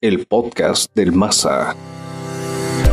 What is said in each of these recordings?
el podcast del Masa.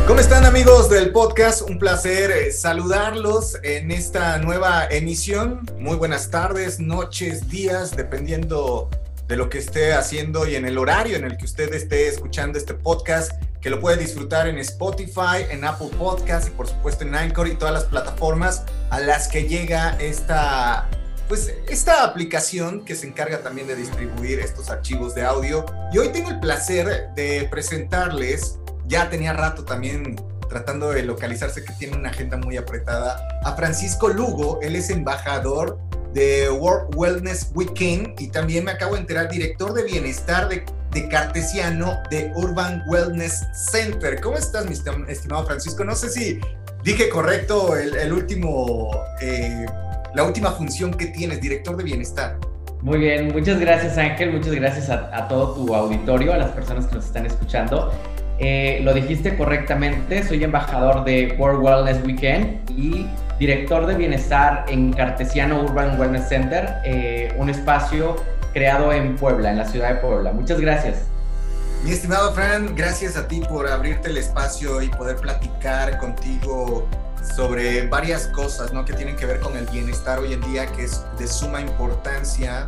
¿Cómo están amigos del podcast? Un placer eh, saludarlos en esta nueva emisión. Muy buenas tardes, noches, días, dependiendo de lo que esté haciendo y en el horario en el que usted esté escuchando este podcast, que lo puede disfrutar en Spotify, en Apple Podcast y por supuesto en Anchor y todas las plataformas a las que llega esta pues esta aplicación que se encarga también de distribuir estos archivos de audio. Y hoy tengo el placer de presentarles, ya tenía rato también tratando de localizarse que tiene una agenda muy apretada, a Francisco Lugo, él es embajador de World Wellness Weekend y también me acabo de enterar, director de bienestar de, de Cartesiano de Urban Wellness Center. ¿Cómo estás, mi estimado Francisco? No sé si dije correcto el, último... Eh, la última función que tienes, director de bienestar. Muy bien, muchas gracias Ángel, muchas gracias a, todo tu auditorio, a las personas que nos están escuchando. Eh, lo dijiste correctamente, soy embajador de World Wellness Weekend y director de bienestar en Cartesiano Urban Wellness Center, eh, un espacio creado en Puebla, en la ciudad de Puebla. Muchas gracias. Mi estimado Fran, gracias a ti por abrirte el espacio y poder platicar contigo sobre varias cosas ¿no? que tienen que ver con el bienestar hoy en día, que es de suma importancia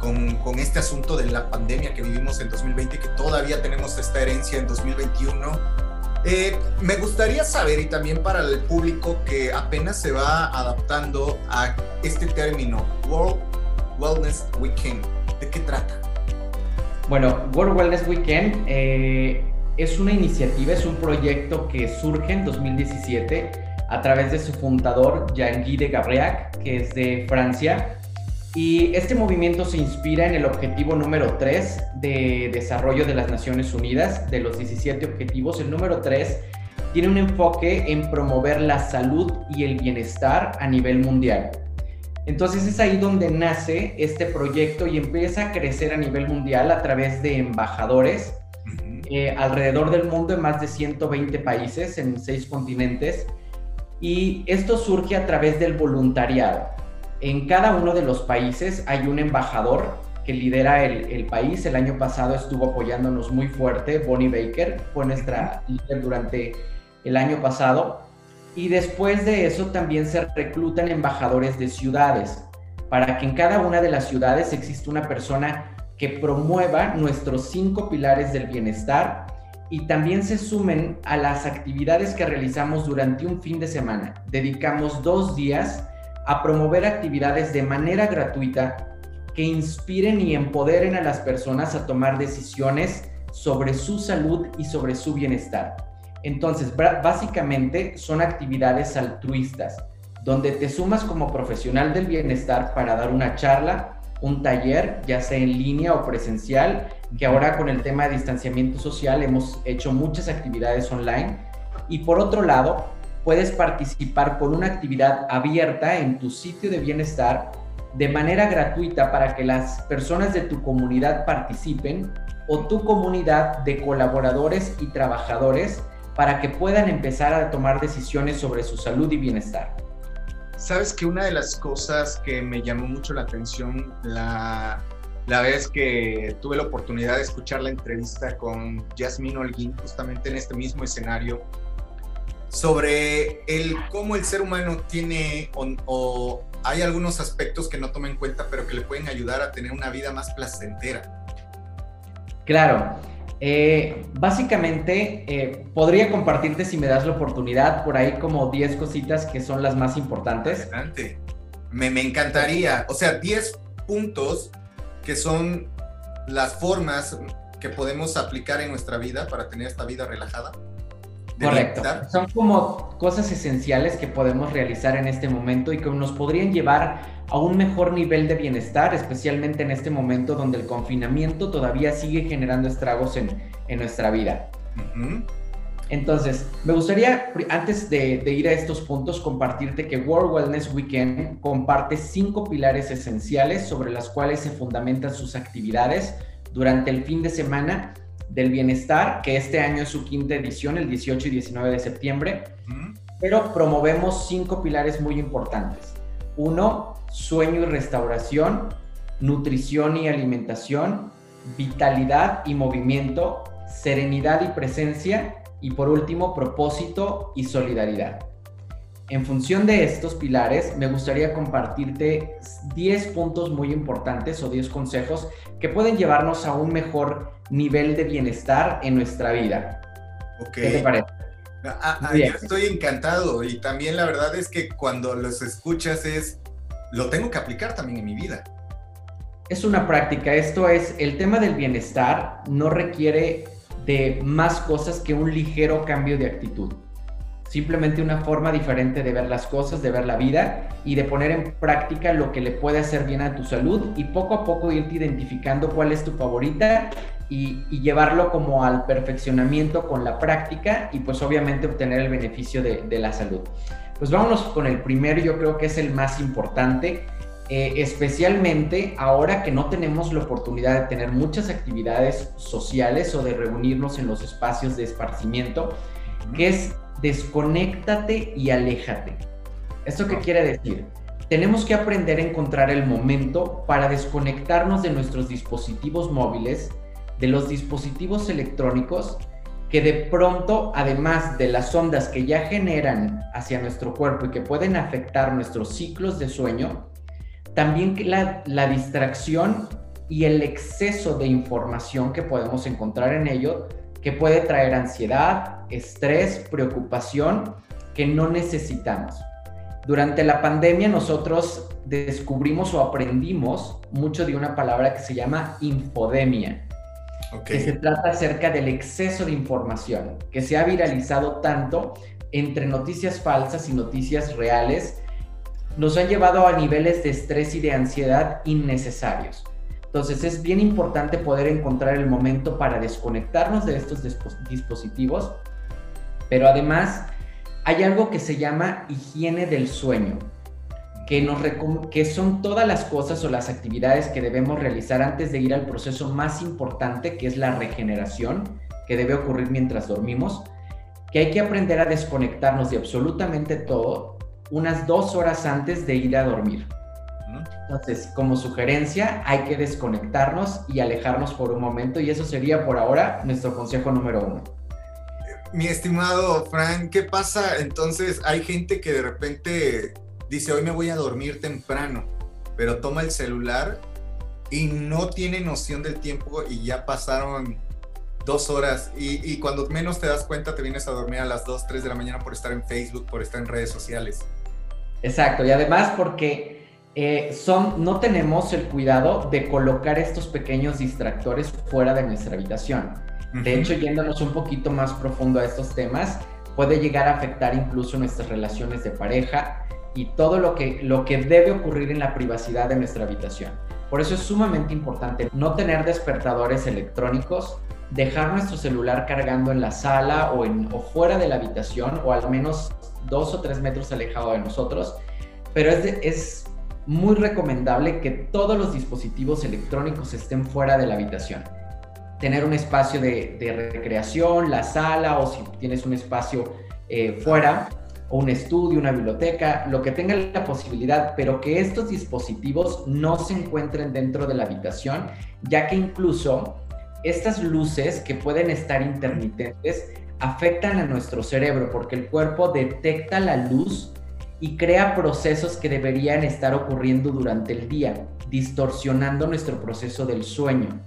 con, con, este asunto de la pandemia que vivimos en 2020, que todavía tenemos esta herencia en 2021. Eh, me gustaría saber, y también para el público que apenas se va adaptando a este término, World Wellness Weekend, ¿de qué trata? Bueno, World Wellness Weekend eh, es una iniciativa, es un proyecto que surge en 2017 a través de su fundador, Jean-Guy de Gabriac, que es de Francia. Y este movimiento se inspira en el objetivo número 3 de desarrollo de las Naciones Unidas, de los 17 objetivos. El número 3 tiene un enfoque en promover la salud y el bienestar a nivel mundial. Entonces es ahí donde nace este proyecto y empieza a crecer a nivel mundial a través de embajadores eh, alrededor del mundo en más de 120 países, en 6 continentes y esto surge a través del voluntariado. En cada uno de los países hay un embajador que lidera el, país. El año pasado estuvo apoyándonos muy fuerte, Bonnie Baker, fue nuestra líder durante el año pasado. Y después de eso también se reclutan embajadores de ciudades, para que en cada una de las ciudades exista una persona que promueva nuestros cinco pilares del bienestar y también se sumen a las actividades que realizamos durante un fin de semana. Dedicamos dos días a promover actividades de manera gratuita que inspiren y empoderen a las personas a tomar decisiones sobre su salud y sobre su bienestar. Entonces, básicamente son actividades altruistas, donde te sumas como profesional del bienestar para dar una charla, un taller, ya sea en línea o presencial, que ahora con el tema de distanciamiento social hemos hecho muchas actividades online. Y por otro lado, puedes participar con una actividad abierta en tu sitio de bienestar de manera gratuita para que las personas de tu comunidad participen o tu comunidad de colaboradores y trabajadores para que puedan empezar a tomar decisiones sobre su salud y bienestar. Sabes que una de las cosas que me llamó mucho la atención la, la vez que tuve la oportunidad de escuchar la entrevista con Yasmin Holguín, justamente en este mismo escenario, sobre el cómo el ser humano tiene o, hay algunos aspectos que no toma en cuenta, pero que le pueden ayudar a tener una vida más placentera. Claro, eh, básicamente, eh, podría compartirte si me das la oportunidad por ahí como 10 cositas que son las más importantes. Adelante. Me, me encantaría. O sea, 10 puntos que son las formas que podemos aplicar en nuestra vida para tener esta vida relajada. Correcto. Son como cosas esenciales que podemos realizar en este momento y que nos podrían llevar a un mejor nivel de bienestar, especialmente en este momento donde el confinamiento todavía sigue generando estragos en, nuestra vida. Entonces, me gustaría, antes de, de, ir a estos puntos, compartirte que World Wellness Weekend comparte cinco pilares esenciales sobre las cuales se fundamentan sus actividades durante el fin de semana del bienestar, que este año es su quinta edición, el 18 y 19 de septiembre, pero promovemos cinco pilares muy importantes. Uno, sueño y restauración, nutrición y alimentación, vitalidad y movimiento serenidad y presencia y por último propósito y solidaridad. En función de estos pilares, me gustaría compartirte 10 puntos muy importantes o 10 consejos que pueden llevarnos a un mejor nivel de bienestar en nuestra vida. ¿Qué te parece? Ah, ah, yo estoy encantado y también la verdad es que cuando los escuchas es, lo tengo que aplicar también en mi vida. Es una práctica, esto es, el tema del bienestar no requiere de más cosas que un ligero cambio de actitud simplemente una forma diferente de ver las cosas, de ver la vida y de poner en práctica lo que le puede hacer bien a tu salud y poco a poco irte identificando cuál es tu favorita y, llevarlo como al perfeccionamiento con la práctica y pues obviamente obtener el beneficio de, la salud. Pues vámonos con el primero, yo creo que es el más importante, eh, especialmente ahora que no tenemos la oportunidad de tener muchas actividades sociales o de reunirnos en los espacios de esparcimiento, que es desconéctate y aléjate. ¿Esto qué quiere decir? Tenemos que aprender a encontrar el momento para desconectarnos de nuestros dispositivos móviles, de los dispositivos electrónicos, que de pronto, además de las ondas que ya generan hacia nuestro cuerpo y que pueden afectar nuestros ciclos de sueño, también la, la distracción y el exceso de información que podemos encontrar en ello que puede traer ansiedad, estrés, preocupación que no necesitamos. Durante la pandemia nosotros descubrimos o aprendimos mucho de una palabra que se llama infodemia, que se trata acerca del exceso de información, que se ha viralizado tanto entre noticias falsas y noticias reales, nos han llevado a niveles de estrés y de ansiedad innecesarios. Entonces es bien importante poder encontrar el momento para desconectarnos de estos dispositivos, pero además hay algo que se llama higiene del sueño, que, que son todas las cosas o las actividades que debemos realizar antes de ir al proceso más importante, que es la regeneración, que debe ocurrir mientras dormimos, que hay que aprender a desconectarnos de absolutamente todo unas dos horas antes de ir a dormir. Entonces, como sugerencia, hay que desconectarnos y alejarnos por un momento y eso sería por ahora nuestro consejo número uno. Mi estimado Frank, ¿qué pasa? Entonces, hay gente que de repente dice, hoy me voy a dormir temprano, pero toma el celular y no tiene noción del tiempo y ya pasaron dos horas y, y, cuando menos te das cuenta te vienes a dormir a las 2, 3 de la mañana por estar en Facebook, por estar en redes sociales. Exacto, y además porque eh, son, no tenemos el cuidado de colocar estos pequeños distractores fuera de nuestra habitación. De hecho, yéndonos un poquito más profundo a estos temas, puede llegar a afectar incluso nuestras relaciones de pareja y todo lo que, lo que debe ocurrir en la privacidad de nuestra habitación. Por eso es sumamente importante no tener despertadores electrónicos, dejar nuestro celular cargando en la sala o, en, o fuera de la habitación o al menos dos o tres metros alejado de nosotros. Pero es, es muy recomendable que todos los dispositivos electrónicos estén fuera de la habitación. Tener un espacio de, recreación, la sala o si tienes un espacio eh, fuera, o un estudio, una biblioteca, lo que tenga la posibilidad, pero que estos dispositivos no se encuentren dentro de la habitación, ya que incluso estas luces que pueden estar intermitentes afectan a nuestro cerebro porque el cuerpo detecta la luz y crea procesos que deberían estar ocurriendo durante el día, distorsionando nuestro proceso del sueño.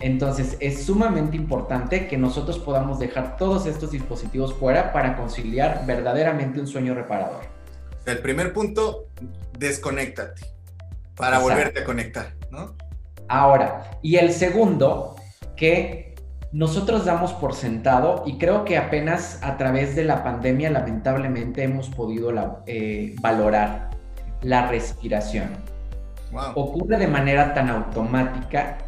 Entonces es sumamente importante que nosotros podamos dejar todos estos dispositivos fuera para conciliar verdaderamente un sueño reparador. El primer punto, desconéctate para volverte a conectar, ¿no? Ahora, y el segundo, que nosotros damos por sentado y creo que apenas a través de la pandemia lamentablemente hemos podido eh, valorar la respiración. Ocurre de manera tan automática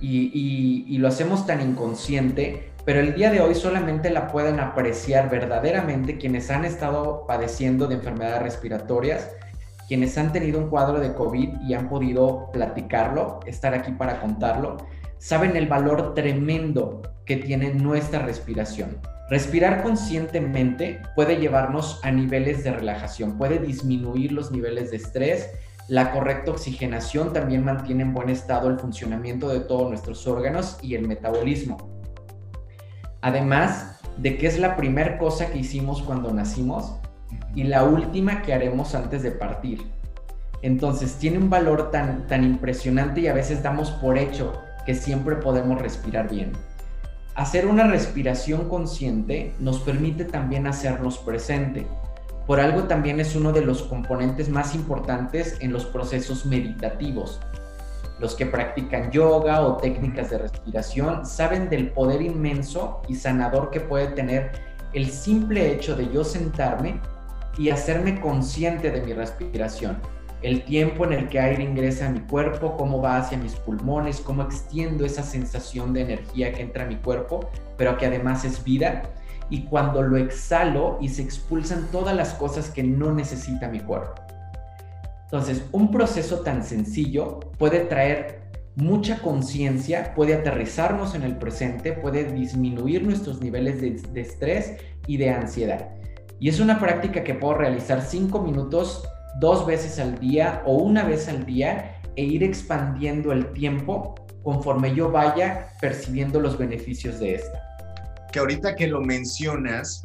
y, y, lo hacemos tan inconsciente, pero el día de hoy solamente la pueden apreciar verdaderamente quienes han estado padeciendo de enfermedades respiratorias, quienes han tenido un cuadro de COVID y han podido platicarlo, estar aquí para contarlo saben el valor tremendo que tiene nuestra respiración. Respirar conscientemente puede llevarnos a niveles de relajación, puede disminuir los niveles de estrés. La correcta oxigenación también mantiene en buen estado el funcionamiento de todos nuestros órganos y el metabolismo. Además de que es la primera cosa que hicimos cuando nacimos y la última que haremos antes de partir. Entonces tiene un valor tan, tan impresionante y a veces damos por hecho que siempre podemos respirar bien. Hacer una respiración consciente nos permite también hacernos presente. Por algo también es uno de los componentes más importantes en los procesos meditativos. Los que practican yoga o técnicas de respiración saben del poder inmenso y sanador que puede tener el simple hecho de yo sentarme y hacerme consciente de mi respiración el tiempo en el que aire ingresa a mi cuerpo, cómo va hacia mis pulmones, cómo extiendo esa sensación de energía que entra a mi cuerpo, pero que además es vida. Y cuando lo exhalo y se expulsan todas las cosas que no necesita mi cuerpo. Entonces, un proceso tan sencillo puede traer mucha conciencia, puede aterrizarnos en el presente, puede disminuir nuestros niveles de, de, estrés y de ansiedad. Y es una práctica que puedo realizar cinco minutos dos veces al día o una vez al día e ir expandiendo el tiempo conforme yo vaya percibiendo los beneficios de esta. Que ahorita que lo mencionas,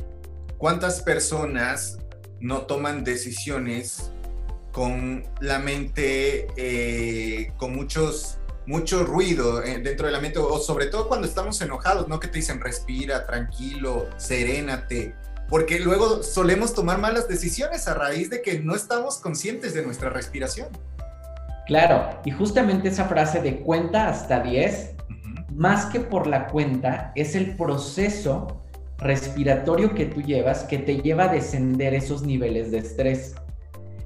¿cuántas personas no toman decisiones con la mente, eh, con muchos, mucho ruido eh, dentro de la mente, o sobre todo cuando estamos enojados, ¿no? Que te dicen respira, tranquilo, serénate porque luego solemos tomar malas decisiones a raíz de que no estamos conscientes de nuestra respiración. Claro, y justamente esa frase de cuenta hasta 10, más que por la cuenta, es el proceso respiratorio que tú llevas que te lleva a descender esos niveles de estrés.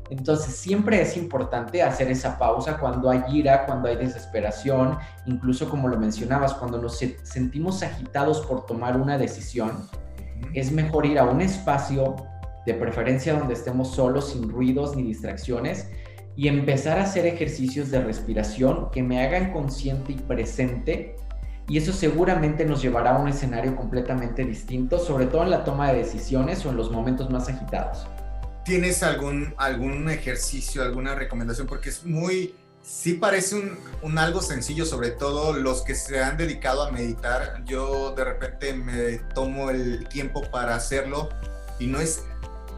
Entonces siempre es importante hacer esa pausa cuando hay ira, cuando hay desesperación, incluso como lo mencionabas, cuando nos sentimos agitados por tomar una decisión es mejor ir a un espacio, de preferencia donde estemos solos, sin ruidos ni distracciones, y empezar a hacer ejercicios de respiración que me hagan consciente y presente. Y eso seguramente nos llevará a un escenario completamente distinto, sobre todo en la toma de decisiones o en los momentos más agitados. ¿Tienes algún, algún ejercicio, alguna recomendación? Porque es muy, sí parece un, algo sencillo, sobre todo los que se han dedicado a meditar. Yo de repente me tomo el tiempo para hacerlo y no es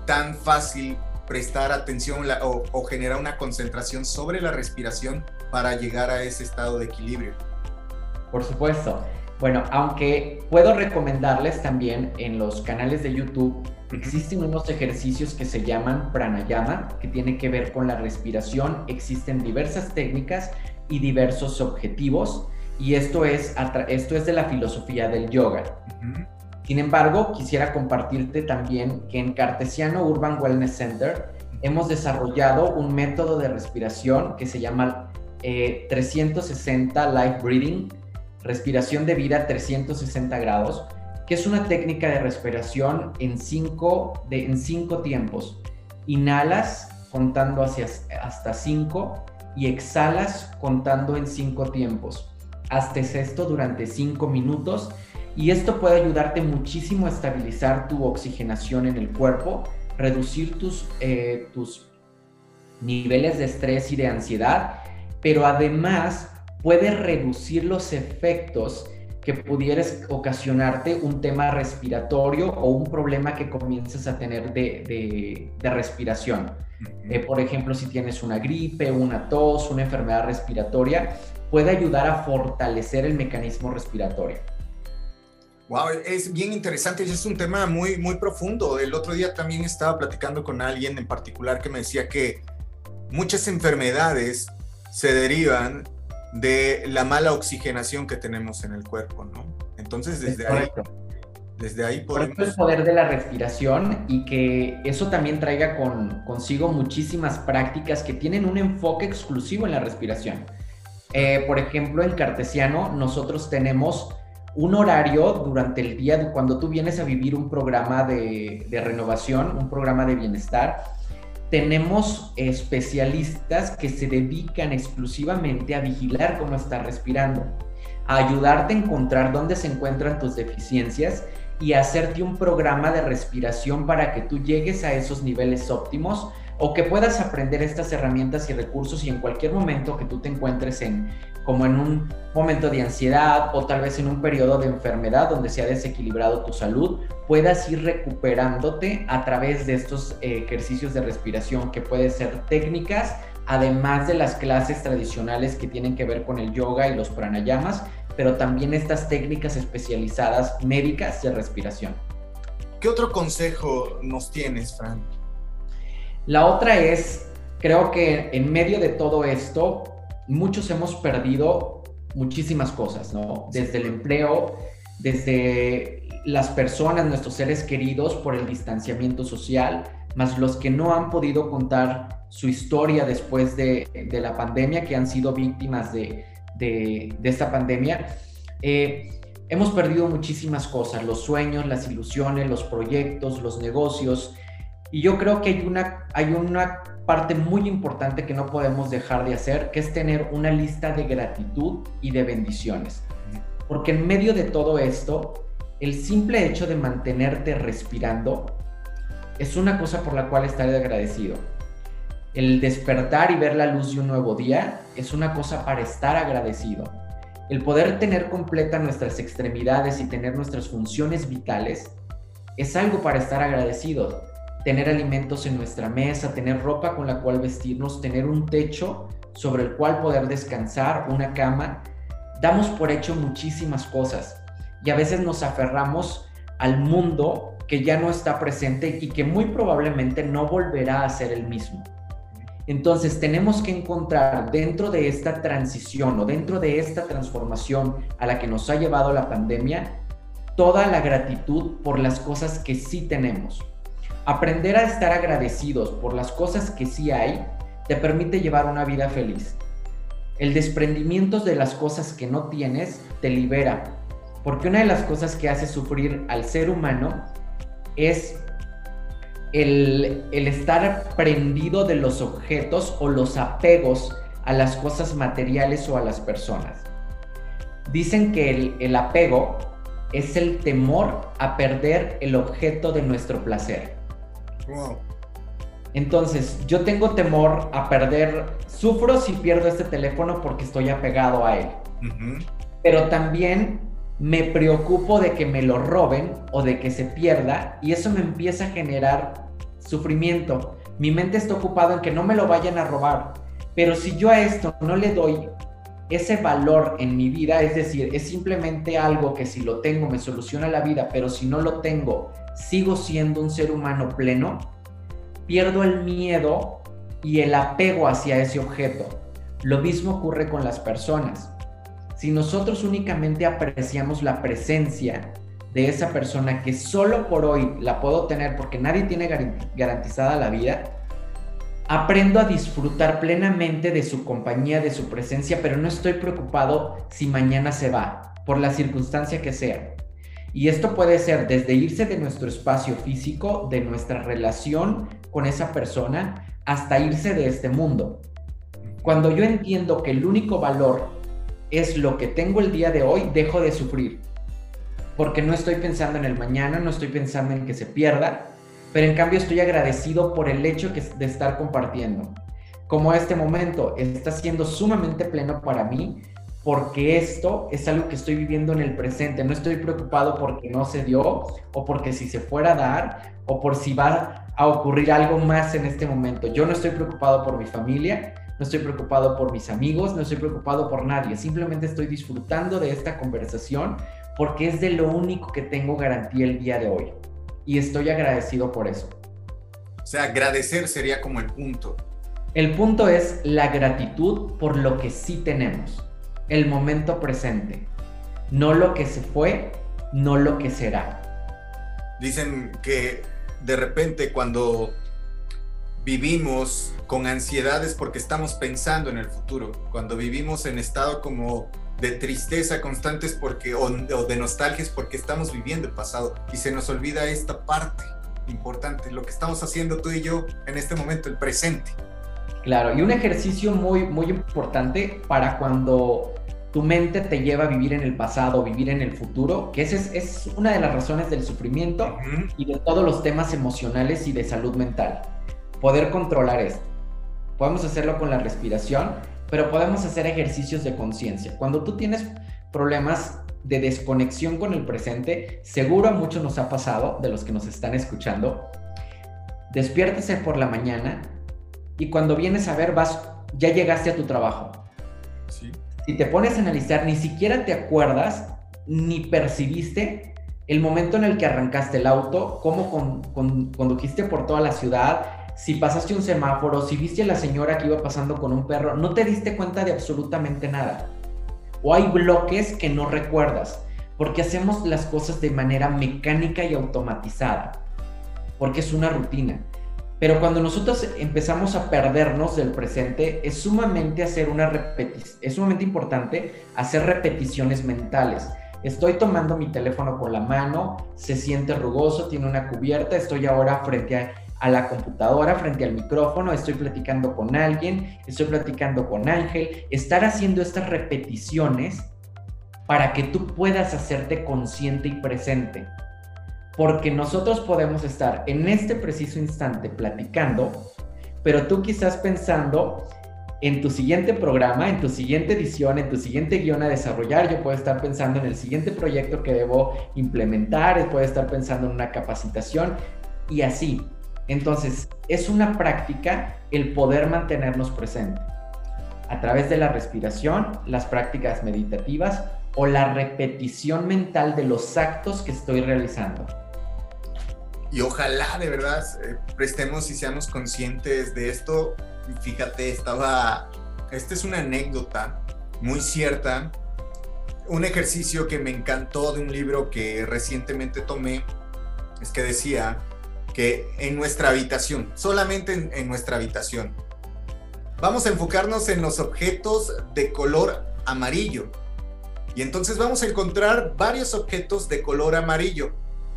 tan fácil prestar atención o generar una concentración sobre la respiración para llegar a ese estado de equilibrio. Por supuesto. Bueno, aunque puedo recomendarles también en los canales de YouTube Existen unos ejercicios que se llaman pranayama, que tienen que ver con la respiración. Existen diversas técnicas y diversos objetivos. Y esto es, esto es de la filosofía del yoga. Sin embargo, quisiera compartirte también que en Cartesiano Urban Wellness Center hemos desarrollado un método de respiración que se llama 360 eh, Life Breathing, respiración de vida 360 grados, que es una técnica de respiración en cinco, en cinco tiempos. Inhalas contando hacia, hasta cinco y exhalas contando en cinco tiempos. Hazte esto durante cinco minutos y esto puede ayudarte muchísimo a estabilizar tu oxigenación en el cuerpo, reducir tus, eh, tus niveles de estrés y de ansiedad, pero además puede reducir los efectos que pudieras ocasionarte un tema respiratorio o un problema que comiences a tener de, respiración. Eh, por ejemplo, si tienes una gripe, una tos, una enfermedad respiratoria, puede ayudar a fortalecer el mecanismo respiratorio. Wow, es bien interesante y es un tema muy, muy profundo. El otro día también estaba platicando con alguien en particular que me decía que muchas enfermedades se derivan de la mala oxigenación que tenemos en el cuerpo, ¿no? Entonces, desde ahí, desde ahí podemos... Por el poder de la respiración y que eso también traiga con, consigo muchísimas prácticas que tienen un enfoque exclusivo en la respiración. Eh, por ejemplo, en Cartesiano nosotros tenemos un horario durante el día cuando tú vienes a vivir un programa de, de renovación, un programa de bienestar tenemos especialistas que se dedican exclusivamente a vigilar cómo estás respirando, a ayudarte a encontrar dónde se encuentran tus deficiencias y hacerte un programa de respiración para que tú llegues a esos niveles óptimos o que puedas aprender estas herramientas y recursos y en cualquier momento que tú te encuentres en como en un momento de ansiedad o tal vez en un periodo de enfermedad donde se ha desequilibrado tu salud, puedas ir recuperándote a través de estos eh, ejercicios de respiración que pueden ser técnicas, además de las clases tradicionales que tienen que ver con el yoga y los pranayamas, pero también estas técnicas especializadas médicas de respiración. ¿Qué otro consejo nos tienes, Fran? La otra es, creo que en medio de todo esto, muchos hemos perdido muchísimas cosas, ¿no? Desde el empleo, desde las personas, nuestros seres queridos por el distanciamiento social, más los que no han podido contar su historia después de, la pandemia, que han sido víctimas de, esta pandemia. Eh, hemos perdido muchísimas cosas, los sueños, las ilusiones, los proyectos, los negocios. Y yo creo que hay una, hay una parte muy importante que no podemos dejar de hacer, que es tener una lista de gratitud y de bendiciones. Porque en medio de todo esto, el simple hecho de mantenerte respirando es una cosa por la cual estaré agradecido. El despertar y ver la luz de un nuevo día es una cosa para estar agradecido. El poder tener completa nuestras extremidades y tener nuestras funciones vitales es algo para estar agradecido. Tener alimentos en nuestra mesa, tener ropa con la cual vestirnos, tener un techo sobre el cual poder descansar, una cama. Damos por hecho muchísimas cosas y a veces nos aferramos al mundo que ya no está presente y que muy probablemente no volverá a ser el mismo. Entonces tenemos que encontrar dentro de esta transición o dentro de esta transformación a la que nos ha llevado la pandemia, toda la gratitud por las cosas que sí tenemos. Aprender a estar agradecidos por las cosas que sí hay te permite llevar una vida feliz. El desprendimiento de las cosas que no tienes te libera, porque una de las cosas que hace sufrir al ser humano es el, estar prendido de los objetos o los apegos a las cosas materiales o a las personas. Dicen que el, apego es el temor a perder el objeto de nuestro placer. Entonces, yo tengo temor a perder, sufro si pierdo este teléfono porque estoy apegado a él. Pero también me preocupo de que me lo roben o de que se pierda y eso me empieza a generar sufrimiento. Mi mente está ocupada en que no me lo vayan a robar, pero si yo a esto no le doy ese valor en mi vida, es decir, es simplemente algo que si lo tengo me soluciona la vida, pero si no lo tengo, sigo siendo un ser humano pleno, pierdo el miedo y el apego hacia ese objeto. Lo mismo ocurre con las personas si nosotros únicamente apreciamos la presencia de esa persona que solo por hoy la puedo tener porque nadie tiene garantizada la vida, aprendo a disfrutar plenamente de su compañía, de su presencia, pero no estoy preocupado si mañana se va, por la circunstancia que sea. Y esto puede ser desde irse de nuestro espacio físico, de nuestra relación con esa persona, hasta irse de este mundo. Cuando yo entiendo que el único valor es lo que tengo el día de hoy, dejo de sufrir. Porque no estoy pensando en el mañana, no estoy pensando en que se pierda, pero en cambio estoy agradecido por el hecho de estar compartiendo. Como este momento está siendo sumamente pleno para mí, porque esto es algo que estoy viviendo en el presente. No estoy preocupado porque no se dio, o porque si se fuera a dar, o por si va a ocurrir algo más en este momento. Yo no estoy preocupado por mi familia, no estoy preocupado por mis amigos, no estoy preocupado por nadie, simplemente estoy disfrutando de esta conversación porque es de lo único que tengo garantía el día de hoy. Y estoy agradecido por eso. O sea, agradecer sería como el punto. El punto es la gratitud por lo que sí tenemos, el momento presente, no lo que se fue, no lo que será. Dicen que de repente cuando vivimos con ansiedades porque estamos pensando en el futuro, cuando vivimos en estado como de tristeza constantes porque, o, de nostalgia porque estamos viviendo el pasado y se nos olvida esta parte importante, lo que estamos haciendo tú y yo en este momento, el presente. Claro, y un ejercicio muy, muy importante para cuando tu mente te lleva a vivir en el pasado, vivir en el futuro, que esa es, es una de las razones del sufrimiento y de todos los temas emocionales y de salud mental poder controlar esto. Podemos hacerlo con la respiración, pero podemos hacer ejercicios de conciencia. Cuando tú tienes problemas de desconexión con el presente, seguro a muchos nos ha pasado, de los que nos están escuchando, despiértese por la mañana y cuando vienes a ver, vas, ya llegaste a tu trabajo. Si te pones a analizar, ni siquiera te acuerdas ni percibiste el momento en el que arrancaste el auto, cómo condujiste por toda la ciudad, si pasaste un semáforo, si viste a la señora que iba pasando con un perro, no te diste cuenta de absolutamente nada o hay bloques que no recuerdas, porque hacemos las cosas de manera mecánica y automatizada, porque es una rutina. Pero cuando nosotros empezamos a perdernos del presente, es sumamente hacer una es sumamente importante hacer repeticiones mentales. Estoy tomando mi teléfono con la mano, se siente rugoso, tiene una cubierta, estoy ahora frente a a la computadora frente al micrófono, estoy platicando con alguien, estoy platicando con Ángel, estar haciendo estas repeticiones para que tú puedas hacerte consciente y presente. Porque nosotros podemos estar en este preciso instante platicando, pero tú quizás pensando en tu siguiente programa, en tu siguiente edición, en tu siguiente guion a desarrollar. Yo puedo estar pensando en el siguiente proyecto que debo implementar, puedo estar pensando en una capacitación y así. Entonces, es una práctica el poder mantenernos presentes a través de la respiración, las prácticas meditativas o la repetición mental de los actos que estoy realizando. Y ojalá de verdad eh, prestemos y seamos conscientes de esto. Fíjate, estaba, esta es una anécdota muy cierta, un ejercicio que me encantó de un libro que recientemente tomé, es que decía, que en nuestra habitación, solamente en, nuestra habitación. Vamos a enfocarnos en los objetos de color amarillo. Y entonces vamos a encontrar varios objetos de color amarillo.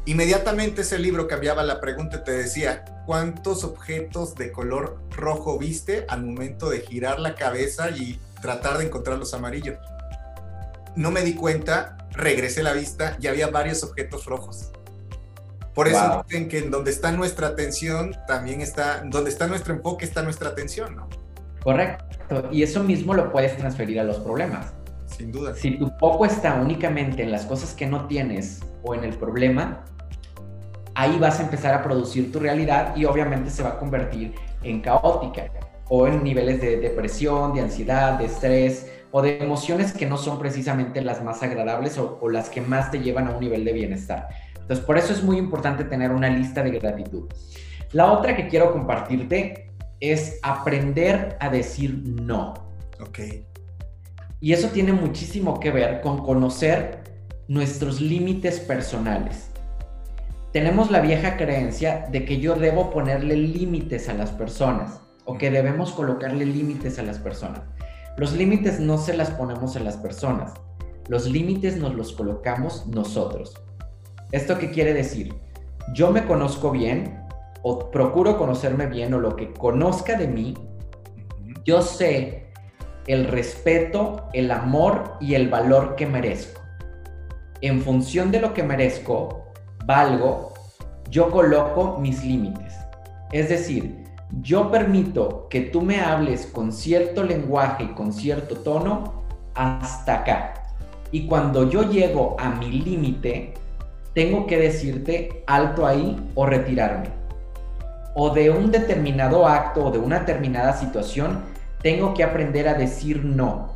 Inmediatamente ese libro cambiaba la pregunta y te decía, ¿cuántos objetos de color rojo viste al momento de girar la cabeza y tratar de encontrar los amarillos? No me di cuenta, regresé la vista y había varios objetos rojos. Por eso dicen que en donde está nuestra atención, también está, donde está nuestro enfoque, está nuestra atención, ¿no? Correcto. Y eso mismo lo puedes transferir a los problemas. Sin duda. Si tu foco está únicamente en las cosas que no tienes o en el problema, ahí vas a empezar a producir tu realidad y obviamente se va a convertir en caótica o en niveles de depresión, de ansiedad, de estrés o de emociones que no son precisamente las más agradables o, o las que más te llevan a un nivel de bienestar. Entonces, por eso es muy importante tener una lista de gratitud. La otra que quiero compartirte es aprender a decir no. Ok. Y eso tiene muchísimo que ver con conocer nuestros límites personales. Tenemos la vieja creencia de que yo debo ponerle límites a las personas o que debemos colocarle límites a las personas. Los límites no se las ponemos a las personas. Los límites nos los colocamos nosotros. ¿Esto qué quiere decir? Yo me conozco bien o procuro conocerme bien o lo que conozca de mí, yo sé el respeto, el amor y el valor que merezco. En función de lo que merezco, valgo, yo coloco mis límites. Es decir, yo permito que tú me hables con cierto lenguaje y con cierto tono hasta acá. Y cuando yo llego a mi límite, tengo que decirte alto ahí o retirarme. O de un determinado acto o de una determinada situación, tengo que aprender a decir no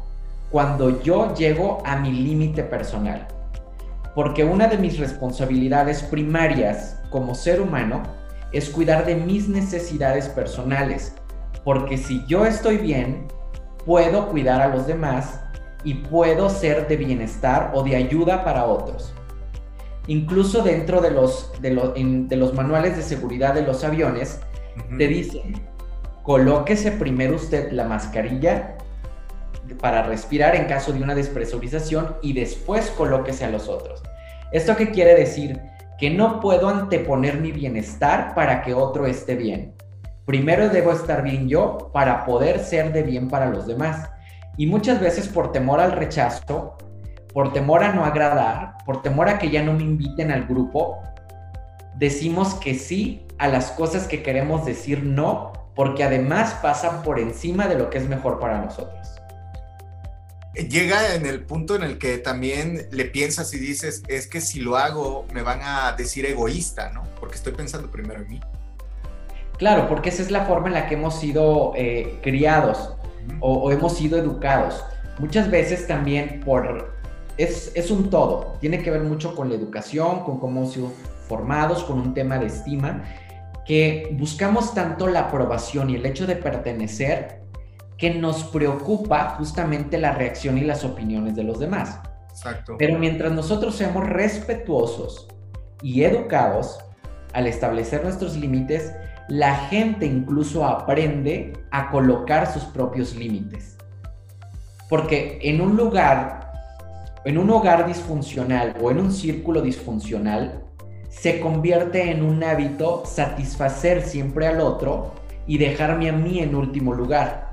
cuando yo llego a mi límite personal. Porque una de mis responsabilidades primarias como ser humano es cuidar de mis necesidades personales. Porque si yo estoy bien, puedo cuidar a los demás y puedo ser de bienestar o de ayuda para otros. Incluso dentro de los, de, los manuales de seguridad de los aviones, te dicen, colóquese primero usted la mascarilla para respirar en caso de una despresurización y después colóquese a los otros. ¿Esto qué quiere decir? Que no puedo anteponer mi bienestar para que otro esté bien. Primero debo estar bien yo para poder ser de bien para los demás. Y muchas veces por temor al rechazo, por temor a no agradar, por temor a que ya no me inviten al grupo, decimos que sí a las cosas que queremos decir no porque además pasan por encima de lo que es mejor para nosotros. Llega en el punto en el que también le piensas y dices, es que si lo hago me van a decir egoísta, ¿no? Porque estoy pensando primero en mí. Claro, porque esa es la forma en la que hemos sido eh, criados o, hemos sido educados. Muchas veces también por... Es, es un todo, tiene que ver mucho con la educación, con cómo hemos sido formados, con un tema de estima, que buscamos tanto la aprobación y el hecho de pertenecer que nos preocupa justamente la reacción y las opiniones de los demás. Exacto. Pero mientras nosotros seamos respetuosos y educados al establecer nuestros límites, la gente incluso aprende a colocar sus propios límites. Porque en un lugar, en un hogar disfuncional o en un círculo disfuncional, se convierte en un hábito satisfacer siempre al otro y dejarme a mí en último lugar.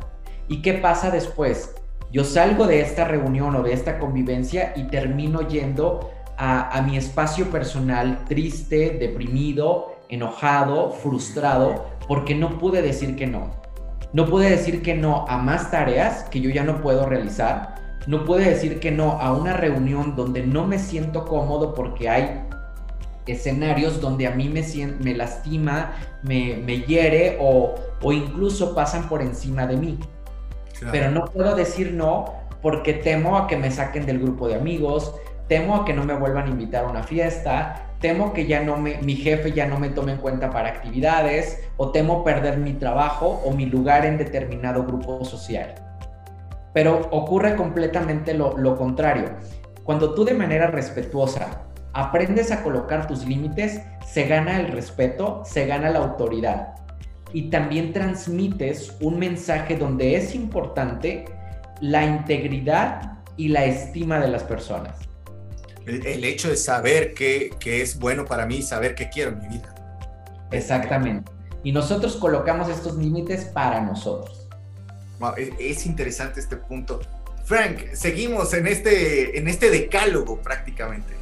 ¿Y qué pasa después? Yo salgo de esta reunión o de esta convivencia y termino yendo a, a mi espacio personal triste, deprimido, enojado, frustrado, porque no pude decir que no. No pude decir que no a más tareas que yo ya no puedo realizar. No pude decir que no a una reunión donde no me siento cómodo porque hay escenarios donde a mí me, me lastima, me, me hiere o, o, incluso pasan por encima de mí. Pero no puedo decir no porque temo a que me saquen del grupo de amigos, temo a que no me vuelvan a invitar a una fiesta, temo que ya no me, mi jefe ya no me tome en cuenta para actividades, o temo perder mi trabajo o mi lugar en determinado grupo social. Pero ocurre completamente lo, lo contrario. Cuando tú de manera respetuosa aprendes a colocar tus límites, se gana el respeto, se gana la autoridad. Y también transmites un mensaje donde es importante la integridad y la estima de las personas el, hecho de saber qué, es bueno para mí, saber qué quiero en mi vida. Exactamente. Y nosotros colocamos estos límites para nosotros. es, interesante este punto. Frank, seguimos en este, en este decálogo prácticamente.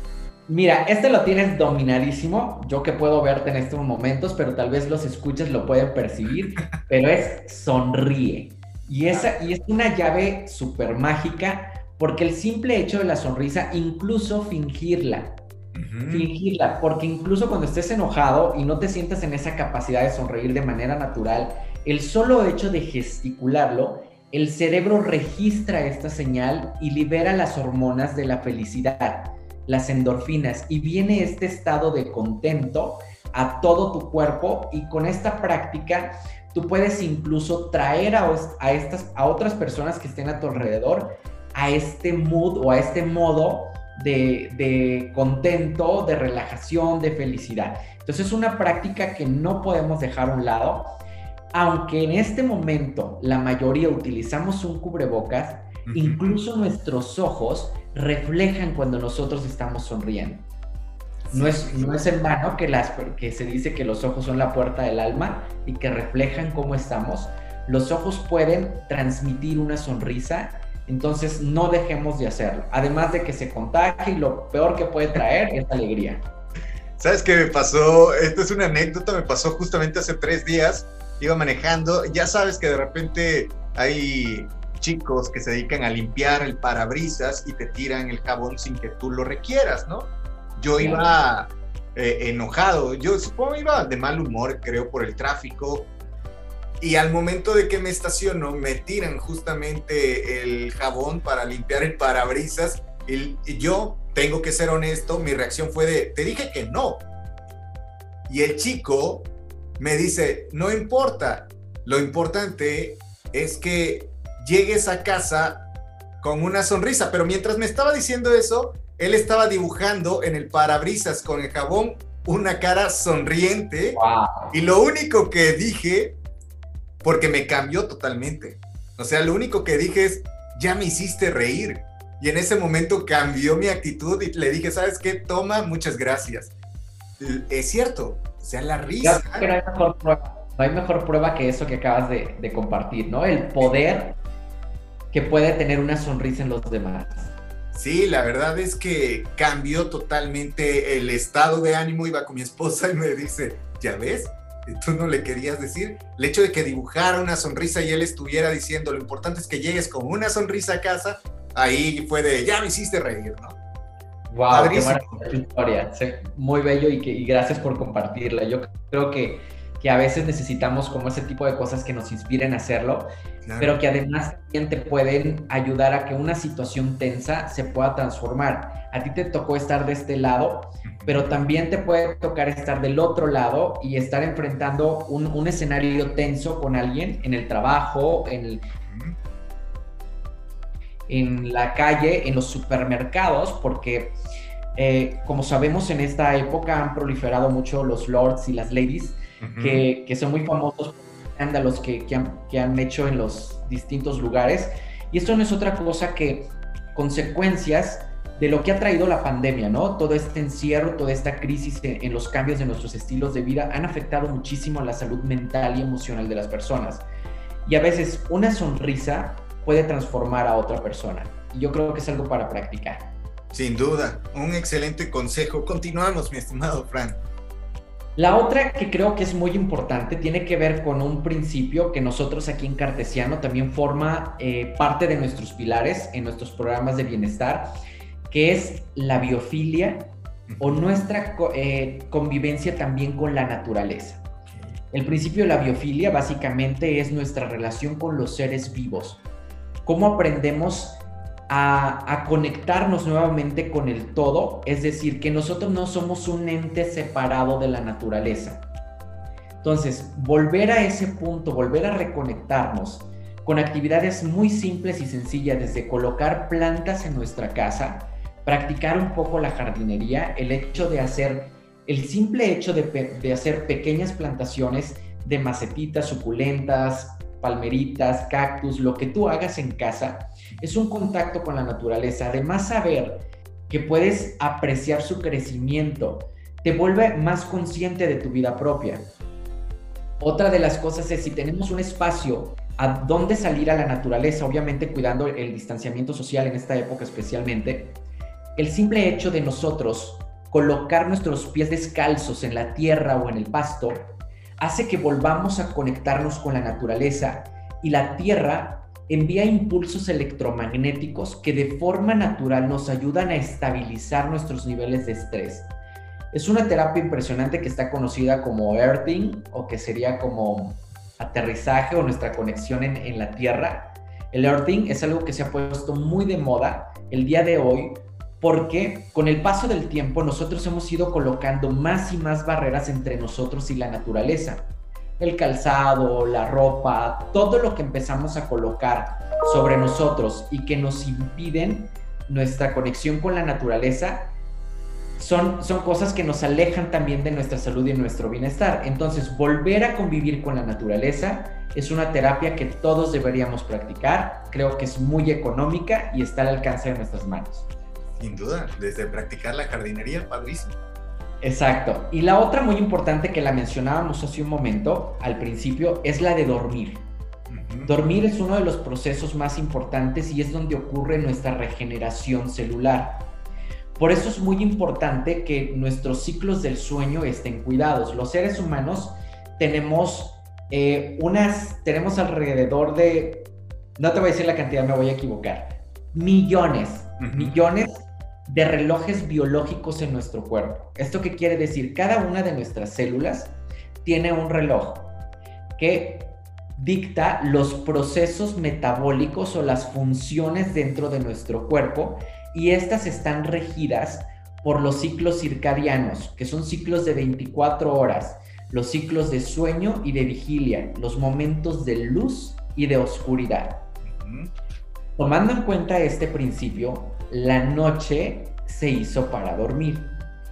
Mira, este lo tienes dominadísimo. Yo que puedo verte en estos momentos, pero tal vez los escuches lo pueden percibir. pero es sonríe. Y, esa, y es una llave súper mágica porque el simple hecho de la sonrisa, incluso fingirla, fingirla, porque incluso cuando estés enojado y no te sientas en esa capacidad de sonreír de manera natural, el solo hecho de gesticularlo, el cerebro registra esta señal y libera las hormonas de la felicidad, las endorfinas, y viene este estado de contento a todo tu cuerpo y con esta práctica tú puedes incluso traer a, a, estas, a otras personas que estén a tu alrededor a este mood o a este modo de, contento, de relajación, de felicidad. Entonces es una práctica que no podemos dejar a un lado, aunque en este momento la mayoría utilizamos un cubrebocas, incluso nuestros ojos reflejan cuando nosotros estamos sonriendo. No es, no es en vano que, las, que se dice que los ojos son la puerta del alma y que reflejan cómo estamos. Los ojos pueden transmitir una sonrisa entonces no dejemos de hacerlo. Además de que se contagie y lo peor que puede traer es alegría. ¿Sabes qué me pasó? Esto es una anécdota, me pasó justamente hace tres días. Iba manejando, ya sabes que de repente hay chicos que se dedican a limpiar el parabrisas y te tiran el jabón sin que tú lo requieras, ¿no? Yo iba eh, enojado, yo supongo iba de mal humor, creo, por el tráfico, y al momento de que me estaciono, me tiran justamente el jabón para limpiar el parabrisas. Y, yo tengo que ser honesto, mi reacción fue de, te dije que no. Y el chico me dice, no importa, lo importante es que llegues a casa con una sonrisa. Pero mientras me estaba diciendo eso, él estaba dibujando en el parabrisas con el jabón una cara sonriente. Y lo único que dije porque me cambió totalmente. O sea, lo único que dije es, ya me hiciste reír. Y en ese momento cambió mi actitud y le dije, ¿sabes qué? Toma, muchas gracias. Es cierto, o sea, la risa. no, hay mejor prueba, no hay mejor prueba que eso que acabas de, de compartir, ¿no? El poder que puede tener una sonrisa en los demás. Sí, la verdad es que cambió totalmente el estado de ánimo. Iba con mi esposa y me dice, ¿ya ves? tú no le querías decir. El hecho de que dibujara una sonrisa y él estuviera diciendo, lo importante es que llegues con una sonrisa a casa, ahí fue de, ya me hiciste reír, ¿no? Wow, qué historia. Muy bello y, que, y gracias por compartirla. Yo creo que que a veces necesitamos como ese tipo de cosas que nos inspiren a hacerlo, pero que además también te pueden ayudar a que una situación tensa se pueda transformar. A ti te tocó estar de este lado, pero también te puede tocar estar del otro lado y estar enfrentando un, un escenario tenso con alguien en el trabajo, en, en la calle, en los supermercados, porque eh, como sabemos en esta época han proliferado mucho los lords y las ladies que, son muy famosos por escándalos que, que, han, que han hecho en los distintos lugares. Y esto no es otra cosa que consecuencias de lo que ha traído la pandemia, ¿no? Todo este encierro, toda esta crisis en, los cambios de nuestros estilos de vida han afectado muchísimo a la salud mental y emocional de las personas. Y a veces una sonrisa puede transformar a otra persona. Y yo creo que es algo para practicar. Sin duda, un excelente consejo. Continuamos, mi estimado Fran. La otra que creo que es muy importante tiene que ver con un principio que nosotros aquí en Cartesiano también forma eh, parte de nuestros pilares en nuestros programas de bienestar, que es la biofilia o nuestra eh, convivencia también con la naturaleza. El principio de la biofilia básicamente es nuestra relación con los seres vivos. ¿Cómo aprendemos a, conectarnos nuevamente con el todo, es decir, que nosotros no somos un ente separado de la naturaleza. Entonces, volver a ese punto, volver a reconectarnos con actividades muy simples y sencillas, desde colocar plantas en nuestra casa, practicar un poco la jardinería, el hecho de hacer, el simple hecho de, de hacer pequeñas plantaciones de macetitas suculentas, palmeritas, cactus, lo que tú hagas en casa, es un contacto con la naturaleza. Además, saber que puedes apreciar su crecimiento te vuelve más consciente de tu vida propia. Otra de las cosas es si tenemos un espacio a donde salir a la naturaleza, obviamente cuidando el distanciamiento social en esta época especialmente, el simple hecho de nosotros colocar nuestros pies descalzos en la tierra o en el pasto hace que volvamos a conectarnos con la naturaleza y la tierra envía impulsos electromagnéticos que de forma natural nos ayudan a estabilizar nuestros niveles de estrés. Es una terapia impresionante que está conocida como earthing o que sería como aterrizaje o nuestra conexión en, la tierra. El earthing es algo que se ha puesto muy de moda el día de hoy porque con el paso del tiempo nosotros hemos ido colocando más y más barreras entre nosotros y la naturaleza. El calzado, la ropa, todo lo que empezamos a colocar sobre nosotros y que nos impiden nuestra conexión con la naturaleza, son, son cosas que nos alejan también de nuestra salud y nuestro bienestar. Entonces, volver a convivir con la naturaleza es una terapia que todos deberíamos practicar. Creo que es muy económica y está al alcance de nuestras manos. Sin duda, desde practicar la jardinería, padrísimo. Exacto. Y la otra muy importante que la mencionábamos hace un momento, al principio, es la de dormir. Dormir es uno de los procesos más importantes y es donde ocurre nuestra regeneración celular. Por eso es muy importante que nuestros ciclos del sueño estén cuidados. Los seres humanos tenemos eh, unas, tenemos alrededor de, no te voy a decir la cantidad, me voy a equivocar, millones, millones de relojes biológicos en nuestro cuerpo. ¿Esto qué quiere decir? Cada una de nuestras células tiene un reloj que dicta los procesos metabólicos o las funciones dentro de nuestro cuerpo y estas están regidas por los ciclos circadianos, que son ciclos de 24 horas, los ciclos de sueño y de vigilia, los momentos de luz y de oscuridad. Tomando en cuenta este principio, la noche se hizo para dormir,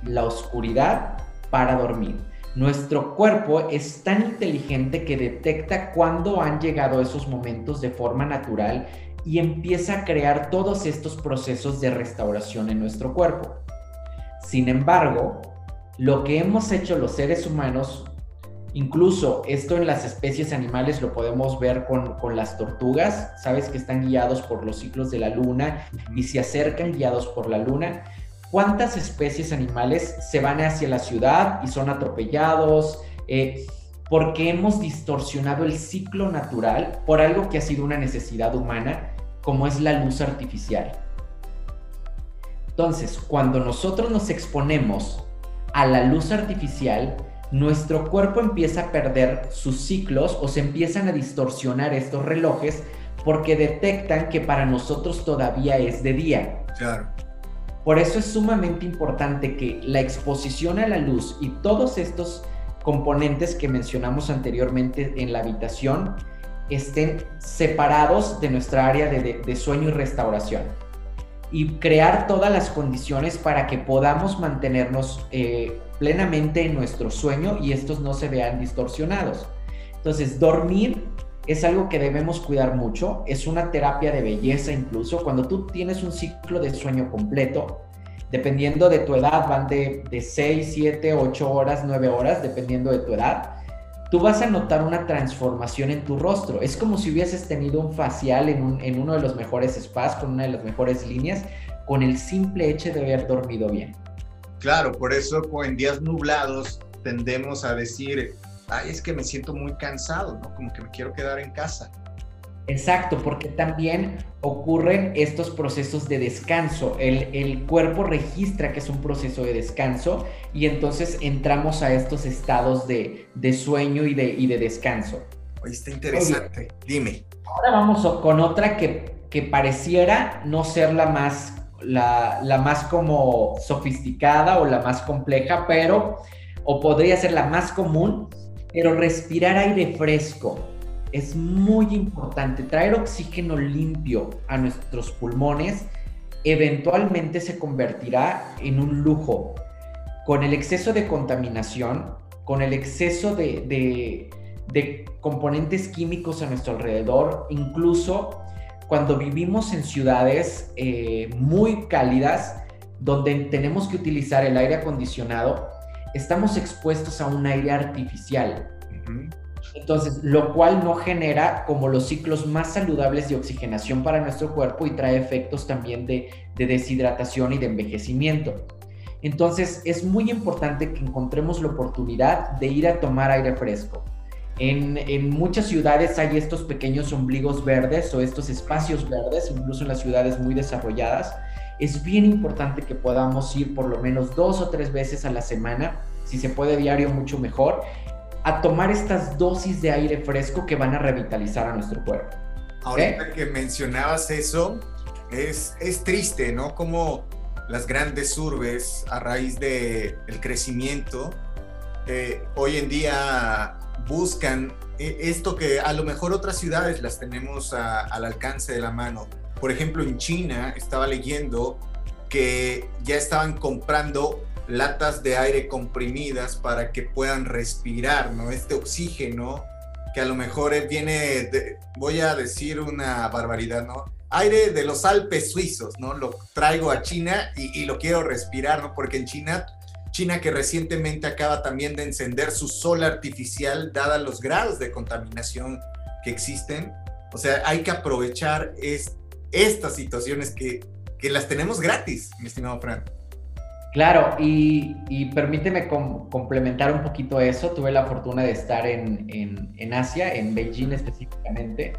la oscuridad para dormir. Nuestro cuerpo es tan inteligente que detecta cuándo han llegado esos momentos de forma natural y empieza a crear todos estos procesos de restauración en nuestro cuerpo. Sin embargo, lo que hemos hecho los seres humanos Incluso esto en las especies animales lo podemos ver con, las tortugas, sabes que están guiados por los ciclos de la luna y se acercan guiados por la luna. ¿Cuántas especies animales se van hacia la ciudad y son atropellados? Eh, porque hemos distorsionado el ciclo natural por algo que ha sido una necesidad humana, como es la luz artificial. Entonces, cuando nosotros nos exponemos a la luz artificial, nuestro cuerpo empieza a perder sus ciclos o se empiezan a distorsionar estos relojes porque detectan que para nosotros todavía es de día. Claro. Por eso es sumamente importante que la exposición a la luz y todos estos componentes que mencionamos anteriormente en la habitación estén separados de nuestra área de, sueño y restauración y crear todas las condiciones para que podamos mantenernos eh, plenamente en nuestro sueño y estos no se vean distorsionados. Entonces, dormir es algo que debemos cuidar mucho, es una terapia de belleza incluso. Cuando tú tienes un ciclo de sueño completo, dependiendo de tu edad, van de, de 6, 7, 8 horas, 9 horas, dependiendo de tu edad, tú vas a notar una transformación en tu rostro. Es como si hubieses tenido un facial en, en uno de los mejores spas, con una de las mejores líneas, con el simple hecho de haber dormido bien. Claro, por eso en días nublados tendemos a decir, ay, es que me siento muy cansado, ¿no? Como que me quiero quedar en casa. Exacto, porque también ocurren estos procesos de descanso. El, cuerpo registra que es un proceso de descanso y entonces entramos a estos estados de, sueño y de, y de descanso. Oye, está interesante. Dime. Ahora vamos con otra que, pareciera no ser la más, la, más como sofisticada o la más compleja, pero, o podría ser la más común, pero respirar aire fresco es muy importante. Traer oxígeno limpio a nuestros pulmones eventualmente se convertirá en un lujo. Con el exceso de contaminación, con el exceso de, componentes químicos a nuestro alrededor, incluso cuando vivimos en ciudades eh, muy cálidas, donde tenemos que utilizar el aire acondicionado, estamos expuestos a un aire artificial. Entonces, lo cual no genera como los ciclos más saludables de oxigenación para nuestro cuerpo y trae efectos también de, deshidratación y de envejecimiento. Entonces, es muy importante que encontremos la oportunidad de ir a tomar aire fresco. En, en, muchas ciudades hay estos pequeños ombligos verdes o estos espacios verdes, incluso en las ciudades muy desarrolladas. Es bien importante que podamos ir por lo menos dos o tres veces a la semana, si se puede diario mucho mejor, a tomar estas dosis de aire fresco que van a revitalizar a nuestro cuerpo. Ahorita que mencionabas eso, es, es triste, ¿no? Como las grandes urbes, a raíz del el crecimiento, eh, hoy en día buscan eh, esto que a lo mejor otras ciudades las tenemos al alcance de la mano. Por ejemplo, en China estaba leyendo que ya estaban comprando latas de aire comprimidas para que puedan respirar, ¿no? Este oxígeno que a lo mejor viene, de, voy a decir una barbaridad, ¿no? Aire de los Alpes suizos, ¿no? Lo traigo a China y, lo quiero respirar, ¿no? Porque en China, China que recientemente acaba también de encender su sol artificial, dada los grados de contaminación que existen, o sea, hay que aprovechar estas situaciones que, que las tenemos gratis, mi estimado Fran. Claro, y, permíteme complementar un poquito eso. Tuve la fortuna de estar en, Asia, en Beijing específicamente,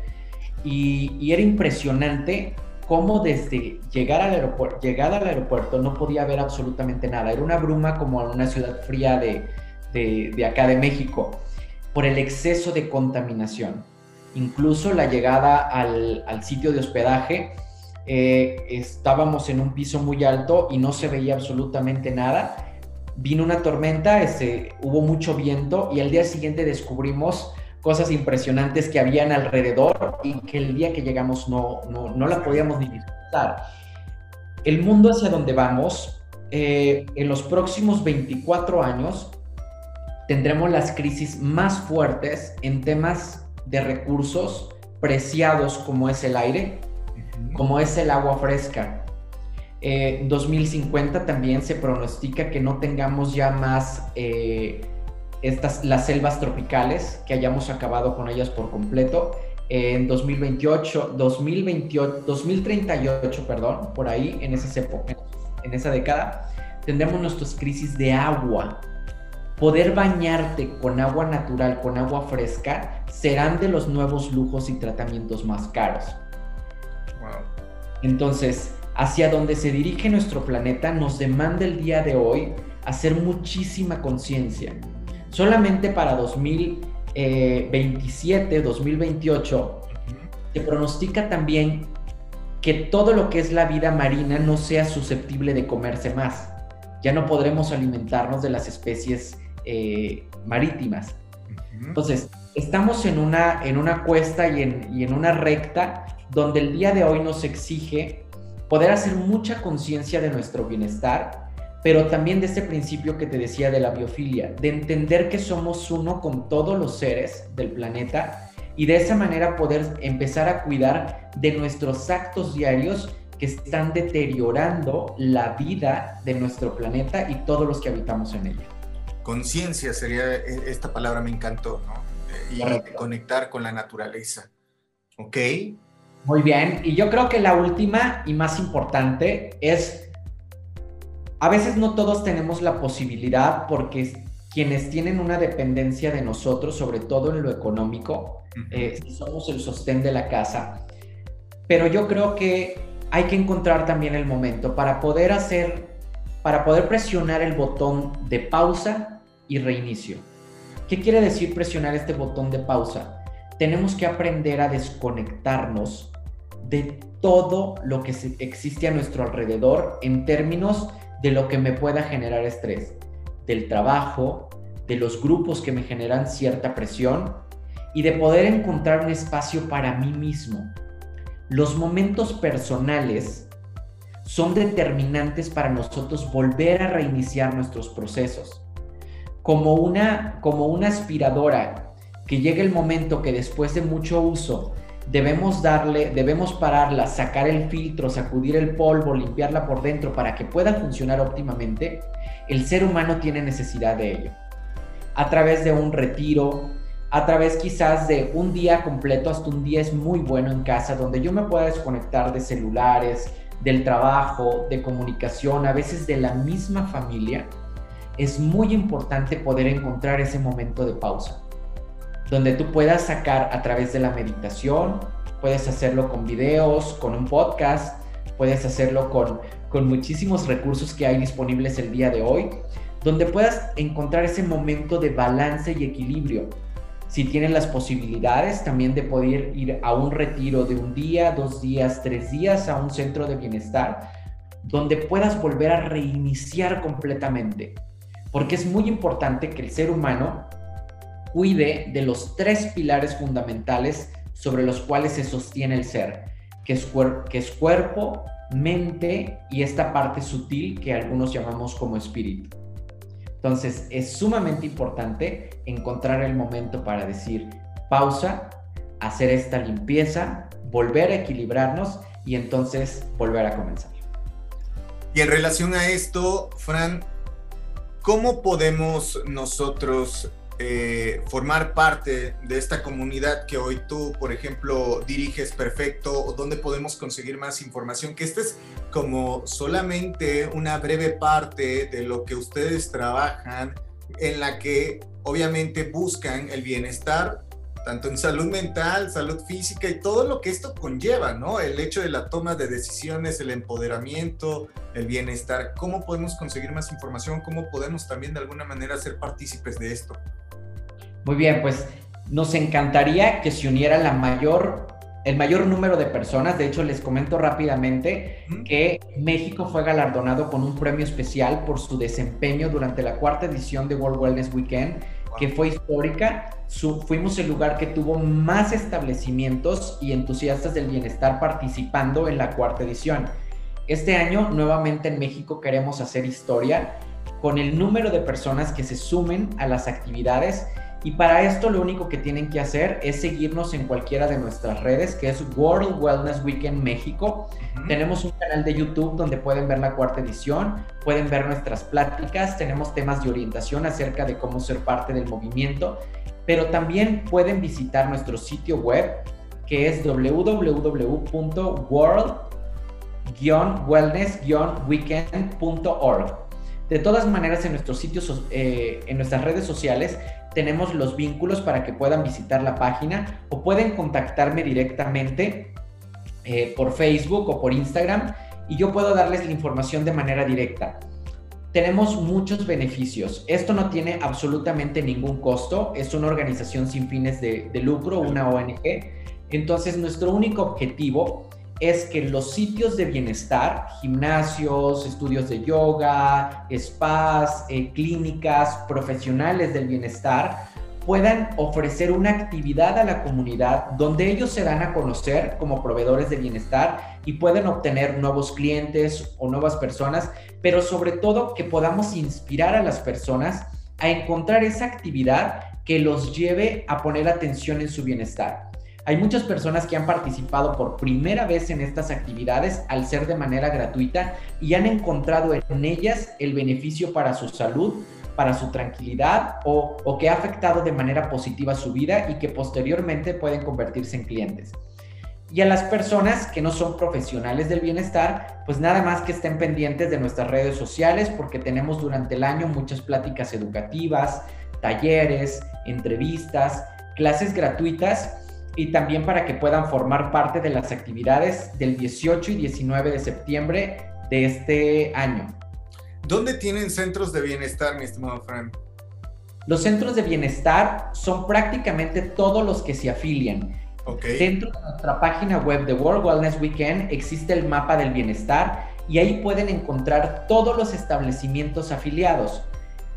y, era impresionante cómo desde llegar al aeropuerto, llegada al aeropuerto no podía ver absolutamente nada. Era una bruma como en una ciudad fría de, acá de México, por el exceso de contaminación. Incluso la llegada al, al sitio de hospedaje eh, estábamos en un piso muy alto y no se veía absolutamente nada. Vino una tormenta, este, hubo mucho viento y al día siguiente descubrimos cosas impresionantes que habían alrededor y que el día que llegamos no, no, la podíamos ni disfrutar. El mundo hacia donde vamos, eh, en los próximos 24 años, tendremos las crisis más fuertes en temas de recursos preciados como es el aire, como es el agua fresca. Eh, 2050 también se pronostica que no tengamos ya más eh, estas, las selvas tropicales, que hayamos acabado con ellas por completo. en 2028, 2028, 2038, perdón, por ahí, en esa época, en esa década, tendremos nuestras crisis de agua. poder bañarte con agua natural, con agua fresca, serán de los nuevos lujos y tratamientos más caros. Entonces, hacia donde se dirige nuestro planeta nos demanda el día de hoy hacer muchísima conciencia. Solamente para 2027, 2028, se pronostica también que todo lo que es la vida marina no sea susceptible de comerse más. Ya no podremos alimentarnos de las especies eh, marítimas. Entonces, estamos en una, en una cuesta y en, y en una recta donde el día de hoy nos exige poder hacer mucha conciencia de nuestro bienestar, pero también de este principio que te decía de la biofilia, de entender que somos uno con todos los seres del planeta y de esa manera poder empezar a cuidar de nuestros actos diarios que están deteriorando la vida de nuestro planeta y todos los que habitamos en ella. Conciencia sería, e, esta palabra me encantó, ¿no? Eh, y conectar con la naturaleza. ¿Ok? Muy bien, y yo creo que la última y más importante es, a veces no todos tenemos la posibilidad porque quienes tienen una dependencia de nosotros, sobre todo en lo económico, eh, somos el sostén de la casa, pero yo creo que hay que encontrar también el momento para poder hacer, para poder presionar el botón de pausa y reinicio. ¿Qué quiere decir presionar este botón de pausa? Tenemos que aprender a desconectarnos de todo lo que existe a nuestro alrededor en términos de lo que me pueda generar estrés, del trabajo, de los grupos que me generan cierta presión y de poder encontrar un espacio para mí mismo. Los momentos personales son determinantes para nosotros volver a reiniciar nuestros procesos. Como una, como una aspiradora que llega el momento que después de mucho uso debemos darle, debemos pararla, sacar el filtro, sacudir el polvo, limpiarla por dentro para que pueda funcionar óptimamente, el ser humano tiene necesidad de ello. A través de un retiro, a través quizás de un día completo, hasta un día es muy bueno en casa, donde yo me pueda desconectar de celulares, del trabajo, de comunicación, a veces de la misma familia, es muy importante poder encontrar ese momento de pausa donde tú puedas sacar a través de la meditación, puedes hacerlo con videos, con un podcast, puedes hacerlo con, con muchísimos recursos que hay disponibles el día de hoy, donde puedas encontrar ese momento de balance y equilibrio. Si tienes las posibilidades también de poder ir a un retiro de un día, dos días, tres días a un centro de bienestar, donde puedas volver a reiniciar completamente. Porque es muy importante que el ser humano cuide de los tres pilares fundamentales sobre los cuales se sostiene el ser, que es, cuerpo, mente y esta parte sutil que algunos llamamos como espíritu. Entonces es sumamente importante encontrar el momento para decir pausa, hacer esta limpieza, volver a equilibrarnos y entonces volver a comenzar. Y en relación a esto, Fran, ¿cómo podemos nosotros eh, formar parte de esta comunidad que hoy tú, por ejemplo, diriges perfecto o dónde podemos conseguir más información, que esta es como solamente una breve parte de lo que ustedes trabajan en la que obviamente buscan el bienestar tanto en salud mental, salud física y todo lo que esto conlleva, ¿no? El hecho de la toma de decisiones, el empoderamiento, el bienestar. ¿Cómo podemos conseguir más información? ¿Cómo podemos también de alguna manera ser partícipes de esto? Muy bien, pues nos encantaría que se uniera la mayor, el mayor número de personas. De hecho, les comento rápidamente que México fue galardonado con un premio especial por su desempeño durante la cuarta edición de World Wellness Weekend, que fue histórica. fuimos el lugar que tuvo más establecimientos y entusiastas del bienestar participando en la cuarta edición. Este año, nuevamente en México, queremos hacer historia con el número de personas que se sumen a las actividades y para esto lo único que tienen que hacer es seguirnos en cualquiera de nuestras redes, que es World Wellness Weekend México. Tenemos un canal de YouTube donde pueden ver la cuarta edición, pueden ver nuestras pláticas, tenemos temas de orientación acerca de cómo ser parte del movimiento, pero también pueden visitar nuestro sitio web que es www.world-wellness-weekend.org De todas maneras, en nuestros sitios, eh, en nuestras redes sociales, tenemos los vínculos para que puedan visitar la página o pueden contactarme directamente eh, por Facebook o por Instagram y yo puedo darles la información de manera directa. Tenemos muchos beneficios. Esto no tiene absolutamente ningún costo. Es una organización sin fines de, de lucro, una ONG. Entonces, nuestro único objetivo es que los sitios de bienestar, gimnasios, estudios de yoga, spas, eh, clínicas, profesionales del bienestar, puedan ofrecer una actividad a la comunidad donde ellos se dan a conocer como proveedores de bienestar y pueden obtener nuevos clientes o nuevas personas, pero sobre todo que podamos inspirar a las personas a encontrar esa actividad que los lleve a poner atención en su bienestar. Hay muchas personas que han participado por primera vez en estas actividades al ser de manera gratuita y han encontrado en ellas el beneficio para su salud, para su tranquilidad o, que ha afectado de manera positiva su vida y que posteriormente pueden convertirse en clientes. Y a las personas que no son profesionales del bienestar, pues nada más que estén pendientes de nuestras redes sociales porque tenemos durante el año muchas pláticas educativas, talleres, entrevistas, clases gratuitas y también para que puedan formar parte de las actividades del 18 y 19 de septiembre de este año. ¿Dónde tienen centros de bienestar, mi estimado Fran? Los centros de bienestar son prácticamente todos los que se afilian. Okay. Dentro de nuestra página web de World Wellness Weekend existe el mapa del bienestar y ahí pueden encontrar todos los establecimientos afiliados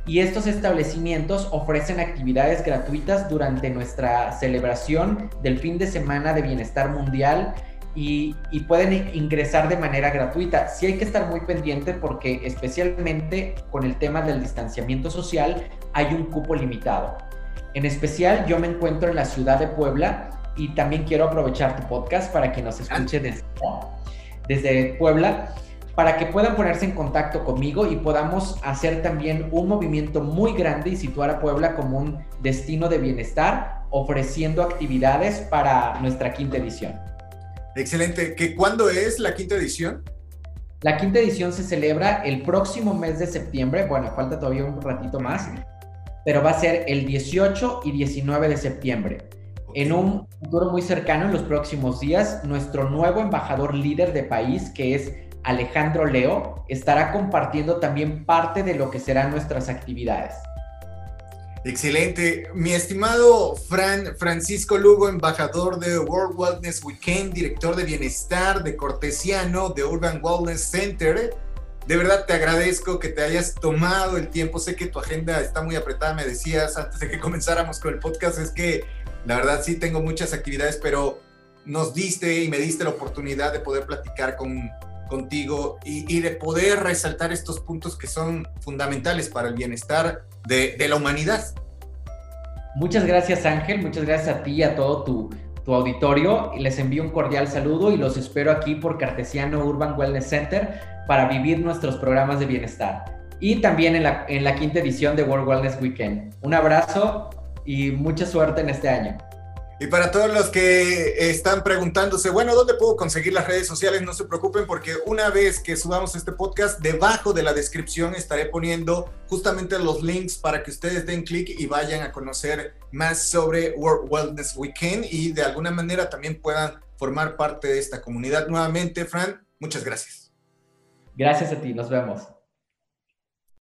y estos establecimientos ofrecen actividades gratuitas durante nuestra celebración del fin de semana de bienestar mundial y, pueden ingresar de manera gratuita. Sí hay que estar muy pendiente porque especialmente con el tema del distanciamiento social hay un cupo limitado. En especial yo me encuentro en la ciudad de Puebla y también quiero aprovechar tu podcast para que nos escuche desde, desde Puebla para que puedan ponerse en contacto conmigo y podamos hacer también un movimiento muy grande y situar a Puebla como un destino de bienestar, ofreciendo actividades para nuestra quinta edición. Excelente. ¿Qué, ¿Cuándo es la quinta edición? La quinta edición se celebra el próximo mes de septiembre. Bueno, falta todavía un ratito más, pero va a ser el 18 y 19 de septiembre. En un futuro muy cercano, en los próximos días, nuestro nuevo embajador líder de país, que es Alejandro Leo, estará compartiendo también parte de lo que serán nuestras actividades. Excelente. Mi estimado Fran, Francisco Lugo, embajador de World Wellness Weekend, director de bienestar de Cortesiano, de Urban Wellness Center. De verdad te agradezco que te hayas tomado el tiempo. Sé que tu agenda está muy apretada, me decías antes de que comenzáramos con el podcast. Es que la verdad sí tengo muchas actividades, pero nos diste y me diste la oportunidad de poder platicar con, contigo y, de poder resaltar estos puntos que son fundamentales para el bienestar de, la humanidad. Muchas gracias Ángel, muchas gracias a ti y a todo tu, tu auditorio. Les envío un cordial saludo y los espero aquí por Cartesiano Urban Wellness Center para vivir nuestros programas de bienestar. Y también en la, en la quinta edición de World Wellness Weekend. Un abrazo y mucha suerte en este año. Y para todos los que están preguntándose, bueno, ¿dónde puedo conseguir las redes sociales? No se preocupen porque una vez que subamos este podcast, debajo de la descripción estaré poniendo justamente los links para que ustedes den clic y vayan a conocer más sobre World Wellness Weekend y de alguna manera también puedan formar parte de esta comunidad. Nuevamente, Fran, muchas gracias. Gracias a ti, nos vemos.